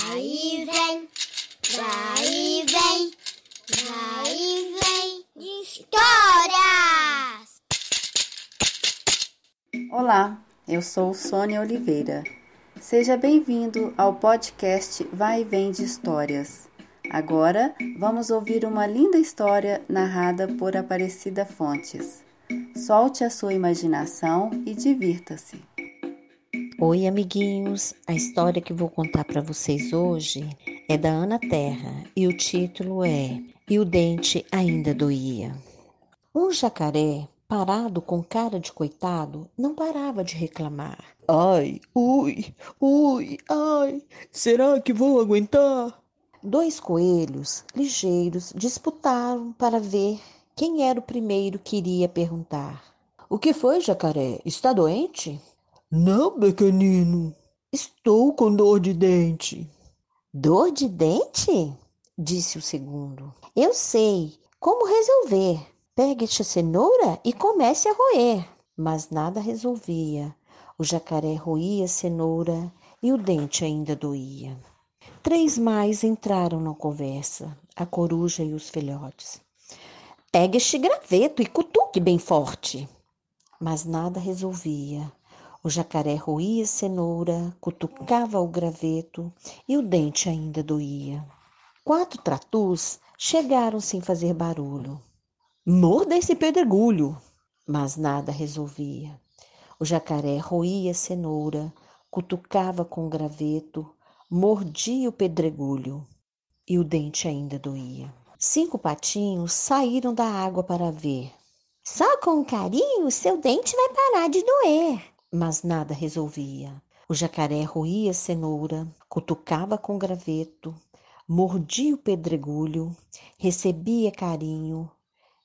Vai e vem, vai e vem, vai e vem de histórias. Olá, eu sou Sônia Oliveira. Seja bem-vindo ao podcast Vai e Vem de Histórias. Agora vamos ouvir uma linda história narrada por Aparecida Fontes. Solte a sua imaginação e divirta-se. Oi, amiguinhos! A história que vou contar para vocês hoje é da Ana Terra e o título é E o Dente Ainda Doía. Um jacaré, parado com cara de coitado, não parava de reclamar. Ai, ui, ui, ai, será que vou aguentar? Dois coelhos ligeiros disputaram para ver quem era o primeiro que iria perguntar. O que foi, jacaré? Está doente? Não, pequenino. Estou com dor de dente. Dor de dente? Disse o segundo. Eu sei como resolver. Pegue esta cenoura e comece a roer. Mas nada resolvia. O jacaré roía a cenoura e o dente ainda doía. Três mais entraram na conversa, a coruja e os filhotes. Pegue este graveto e cutuque bem forte. Mas nada resolvia. O jacaré roía cenoura, cutucava o graveto e o dente ainda doía. Quatro tratus chegaram sem fazer barulho. Morda esse pedregulho! Mas nada resolvia. O jacaré roía cenoura, cutucava com o graveto, mordia o pedregulho e o dente ainda doía. Cinco patinhos saíram da água para ver. Só com carinho seu dente vai parar de doer mas nada resolvia. O jacaré roía a cenoura, cutucava com graveto, mordia o pedregulho, recebia carinho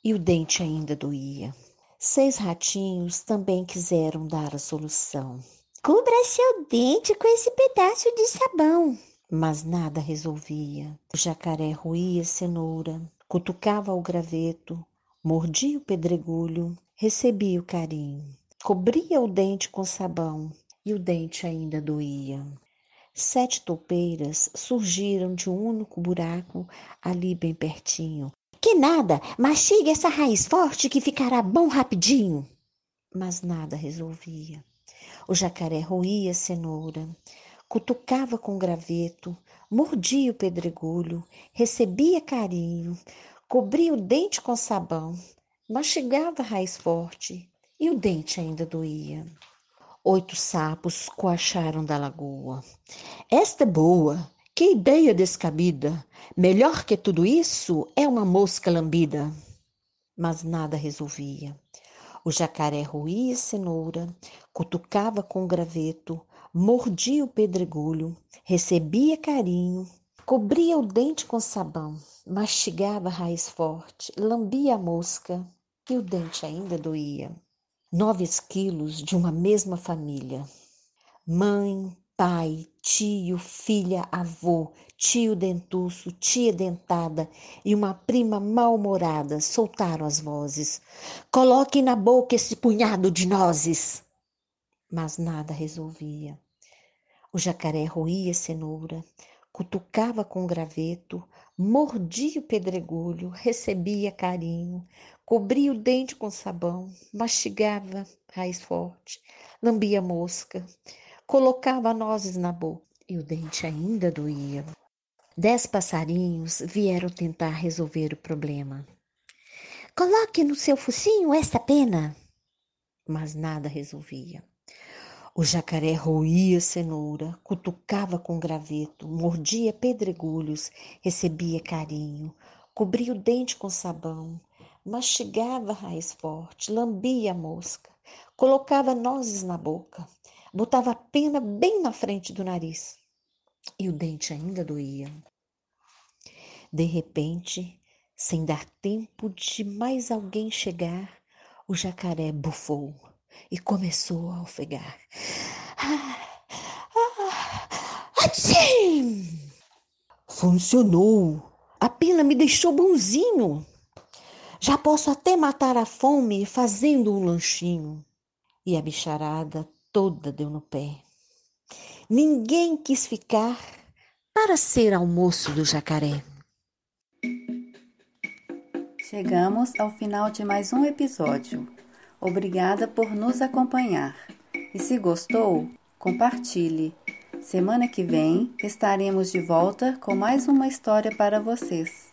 e o dente ainda doía. Seis ratinhos também quiseram dar a solução. Cubra seu dente com esse pedaço de sabão. Mas nada resolvia. O jacaré roía a cenoura, cutucava o graveto, mordia o pedregulho, recebia o carinho. Cobria o dente com sabão e o dente ainda doía. Sete toupeiras surgiram de um único buraco ali bem pertinho. Que nada, mastigue essa raiz forte que ficará bom rapidinho. Mas nada resolvia. O jacaré roía a cenoura, cutucava com graveto, mordia o pedregulho, recebia carinho, cobria o dente com sabão, mastigava a raiz forte e o dente ainda doía. Oito sapos coacharam da lagoa. Esta é boa! Que ideia descabida! Melhor que tudo isso é uma mosca lambida. Mas nada resolvia. O jacaré roía cenoura, cutucava com o graveto, mordia o pedregulho, recebia carinho, cobria o dente com sabão, mastigava a raiz forte, lambia a mosca e o dente ainda doía nove esquilos de uma mesma família. Mãe, pai, tio, filha, avô, tio dentuço, tia dentada e uma prima mal-humorada soltaram as vozes. Coloque na boca esse punhado de nozes. Mas nada resolvia. O jacaré roía cenoura, cutucava com graveto, mordia o pedregulho, recebia carinho, cobria o dente com sabão, mastigava raiz forte, lambia mosca, colocava nozes na boca e o dente ainda doía. Dez passarinhos vieram tentar resolver o problema. Coloque no seu focinho esta pena. Mas nada resolvia. O jacaré roía cenoura, cutucava com graveto, mordia pedregulhos, recebia carinho, cobria o dente com sabão, mastigava a raiz forte, lambia a mosca, colocava nozes na boca, botava a pena bem na frente do nariz e o dente ainda doía. De repente, sem dar tempo de mais alguém chegar, o jacaré bufou e começou a ofegar. Ah, ah! Funcionou! A pena me deixou bonzinho. Já posso até matar a fome fazendo um lanchinho. E a bicharada toda deu no pé. Ninguém quis ficar para ser almoço do jacaré. Chegamos ao final de mais um episódio. Obrigada por nos acompanhar. E se gostou, compartilhe. Semana que vem estaremos de volta com mais uma história para vocês.